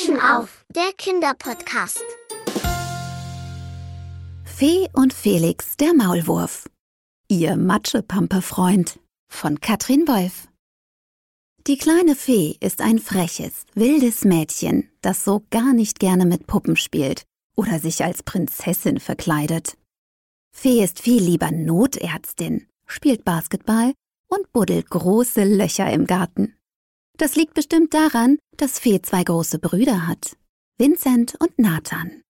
Ohrmuscheln auf, der Kinderpodcast. Fee und Felix, der Maulwurf. Ihr Matschepampe-Freund von Katrin Wolf. Die kleine Fee ist ein freches, wildes Mädchen, das so gar nicht gerne mit Puppen spielt oder sich als Prinzessin verkleidet. Fee ist viel lieber Notärztin, spielt Basketball und buddelt große Löcher im Garten. Das liegt bestimmt daran, dass Fee zwei große Brüder hat, Vincent und Nathan.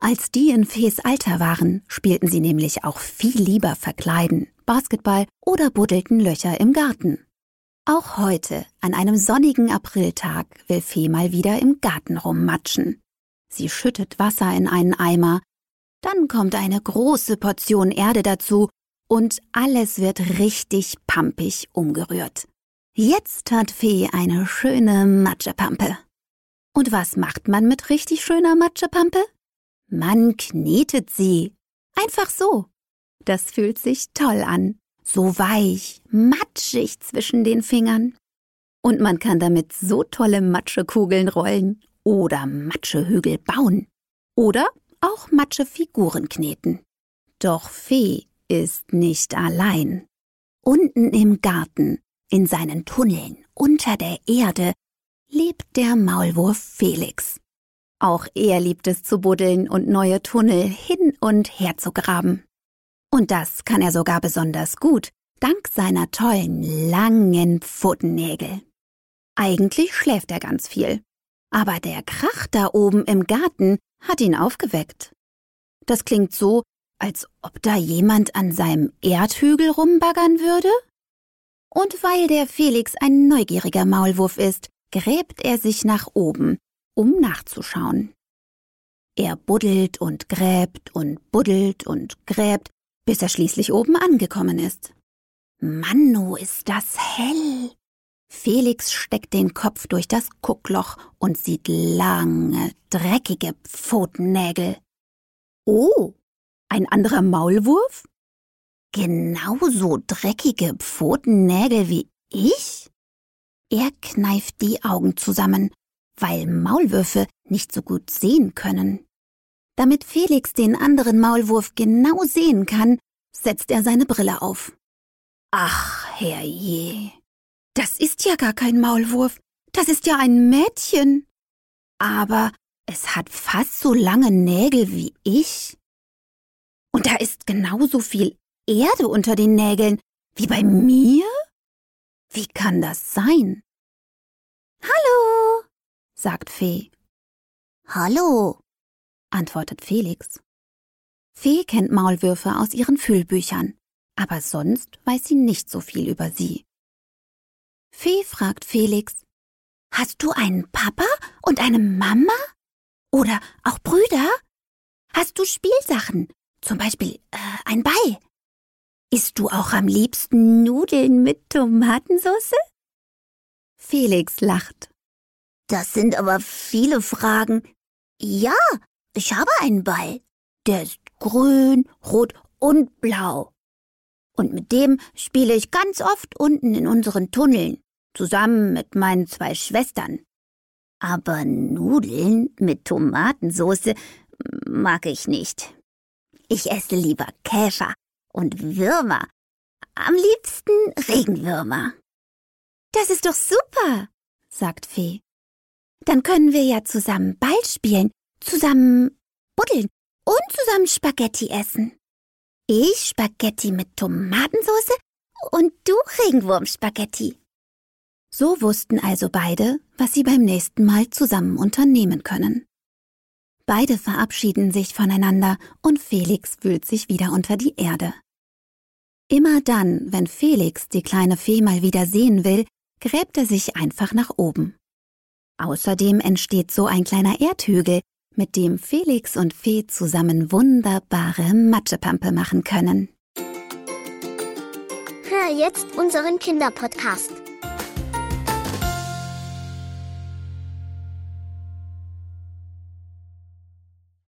Als die in Fees Alter waren, spielten sie nämlich auch viel lieber Verkleiden, Basketball oder buddelten Löcher im Garten. Auch heute, an einem sonnigen Apriltag, will Fee mal wieder im Garten rummatschen. Sie schüttet Wasser in einen Eimer, dann kommt eine große Portion Erde dazu und alles wird richtig pampig umgerührt. Jetzt hat Fee eine schöne Matschepampe. Und was macht man mit richtig schöner Matschepampe? Man knetet sie. Einfach so. Das fühlt sich toll an. So weich, matschig zwischen den Fingern. Und man kann damit so tolle Matschekugeln rollen oder Matschehügel bauen. Oder auch Matschefiguren kneten. Doch Fee ist nicht allein. Unten im Garten in seinen Tunneln unter der Erde lebt der Maulwurf Felix. Auch er liebt es zu buddeln und neue Tunnel hin und her zu graben. Und das kann er sogar besonders gut, dank seiner tollen, langen Pfotennägel. Eigentlich schläft er ganz viel. Aber der Krach da oben im Garten hat ihn aufgeweckt. Das klingt so, als ob da jemand an seinem Erdhügel rumbaggern würde? Und weil der Felix ein neugieriger Maulwurf ist, gräbt er sich nach oben, um nachzuschauen. Er buddelt und gräbt und buddelt und gräbt, bis er schließlich oben angekommen ist. Manno, ist das hell! Felix steckt den Kopf durch das Kuckloch und sieht lange, dreckige Pfotennägel. Oh, ein anderer Maulwurf? Genauso dreckige Pfotennägel wie ich? Er kneift die Augen zusammen, weil Maulwürfe nicht so gut sehen können. Damit Felix den anderen Maulwurf genau sehen kann, setzt er seine Brille auf. Ach, herrje. Das ist ja gar kein Maulwurf. Das ist ja ein Mädchen. Aber es hat fast so lange Nägel wie ich. Und da ist genauso viel Erde unter den Nägeln wie bei mir? Wie kann das sein? Hallo, sagt Fee. Hallo, antwortet Felix. Fee kennt Maulwürfe aus ihren Fühlbüchern, aber sonst weiß sie nicht so viel über sie. Fee fragt Felix, Hast du einen Papa und eine Mama? Oder auch Brüder? Hast du Spielsachen, zum Beispiel äh, ein Ball? Isst du auch am liebsten Nudeln mit Tomatensauce? Felix lacht. Das sind aber viele Fragen. Ja, ich habe einen Ball. Der ist grün, rot und blau. Und mit dem spiele ich ganz oft unten in unseren Tunneln, zusammen mit meinen zwei Schwestern. Aber Nudeln mit Tomatensauce mag ich nicht. Ich esse lieber Käfer und Würmer. Am liebsten Regenwürmer. Das ist doch super, sagt Fee. Dann können wir ja zusammen Ball spielen, zusammen buddeln und zusammen Spaghetti essen. Ich Spaghetti mit Tomatensauce und du Regenwurmspaghetti. So wussten also beide, was sie beim nächsten Mal zusammen unternehmen können. Beide verabschieden sich voneinander und Felix wühlt sich wieder unter die Erde. Immer dann, wenn Felix die kleine Fee mal wieder sehen will, gräbt er sich einfach nach oben. Außerdem entsteht so ein kleiner Erdhügel, mit dem Felix und Fee zusammen wunderbare Matschepampe machen können. Hör jetzt unseren Kinderpodcast.